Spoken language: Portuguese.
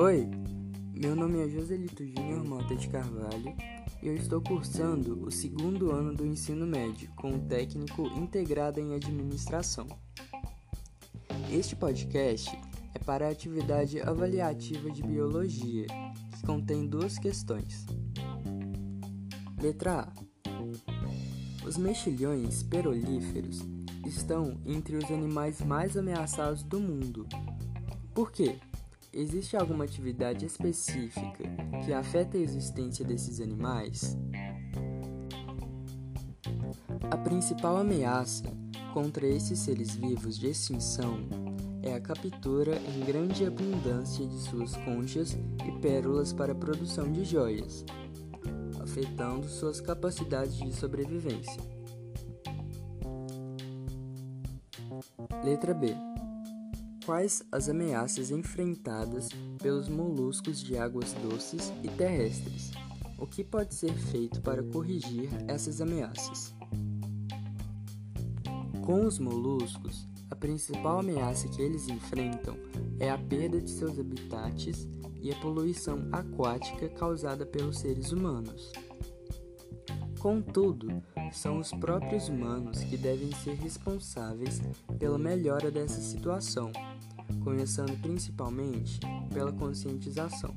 Oi, meu nome é Joselito Júnior Mota de Carvalho e eu estou cursando o segundo ano do ensino médio com o técnico integrado em administração. Este podcast é para a atividade avaliativa de biologia, que contém duas questões. Letra A. Os mexilhões perolíferos estão entre os animais mais ameaçados do mundo. Por quê? Existe alguma atividade específica que afeta a existência desses animais? A principal ameaça contra esses seres vivos de extinção é a captura em grande abundância de suas conchas e pérolas para a produção de joias, afetando suas capacidades de sobrevivência. Letra B. Quais as ameaças enfrentadas pelos moluscos de águas doces e terrestres? O que pode ser feito para corrigir essas ameaças? Com os moluscos, a principal ameaça que eles enfrentam é a perda de seus habitats e a poluição aquática causada pelos seres humanos. Contudo, são os próprios humanos que devem ser responsáveis pela melhora dessa situação, começando principalmente pela conscientização.